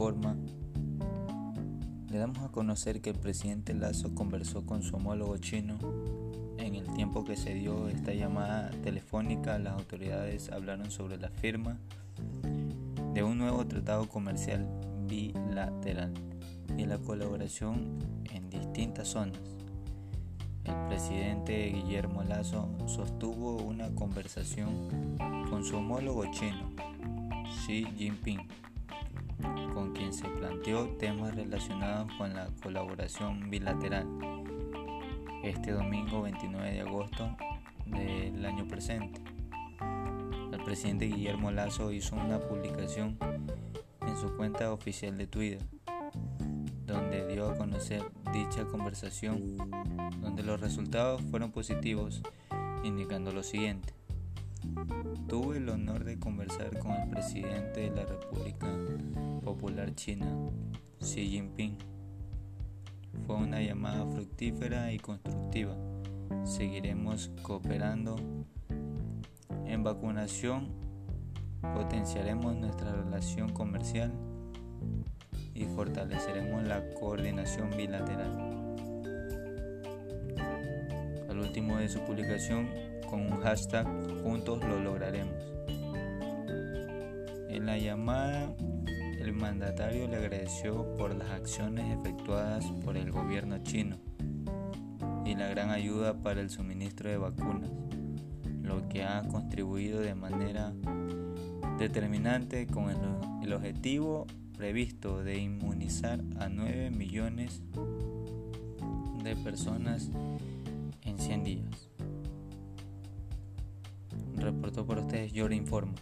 Informa, le damos a conocer que el presidente Lazo conversó con su homólogo chino. En el tiempo que se dio esta llamada telefónica, las autoridades hablaron sobre la firma de un nuevo tratado comercial bilateral y la colaboración en distintas zonas. El presidente Guillermo Lazo sostuvo una conversación con su homólogo chino, Xi Jinping, con quien se planteó temas relacionados con la colaboración bilateral. Este domingo 29 de agosto del año presente, el presidente Guillermo Lazo hizo una publicación en su cuenta oficial de Twitter, donde dio a conocer dicha conversación, donde los resultados fueron positivos, indicando lo siguiente. Tuve el honor de conversar con el presidente de la República Popular China, Xi Jinping. Fue una llamada fructífera y constructiva. Seguiremos cooperando en vacunación, potenciaremos nuestra relación comercial y fortaleceremos la coordinación bilateral. Al último de su publicación, con un hashtag Juntos lo lograremos. En la llamada, el mandatario le agradeció por las acciones efectuadas por el gobierno chino y la gran ayuda para el suministro de vacunas, lo que ha contribuido de manera determinante con el, objetivo previsto de inmunizar a 9 millones de personas en 100 días. Reportó por ustedes, yo le informo.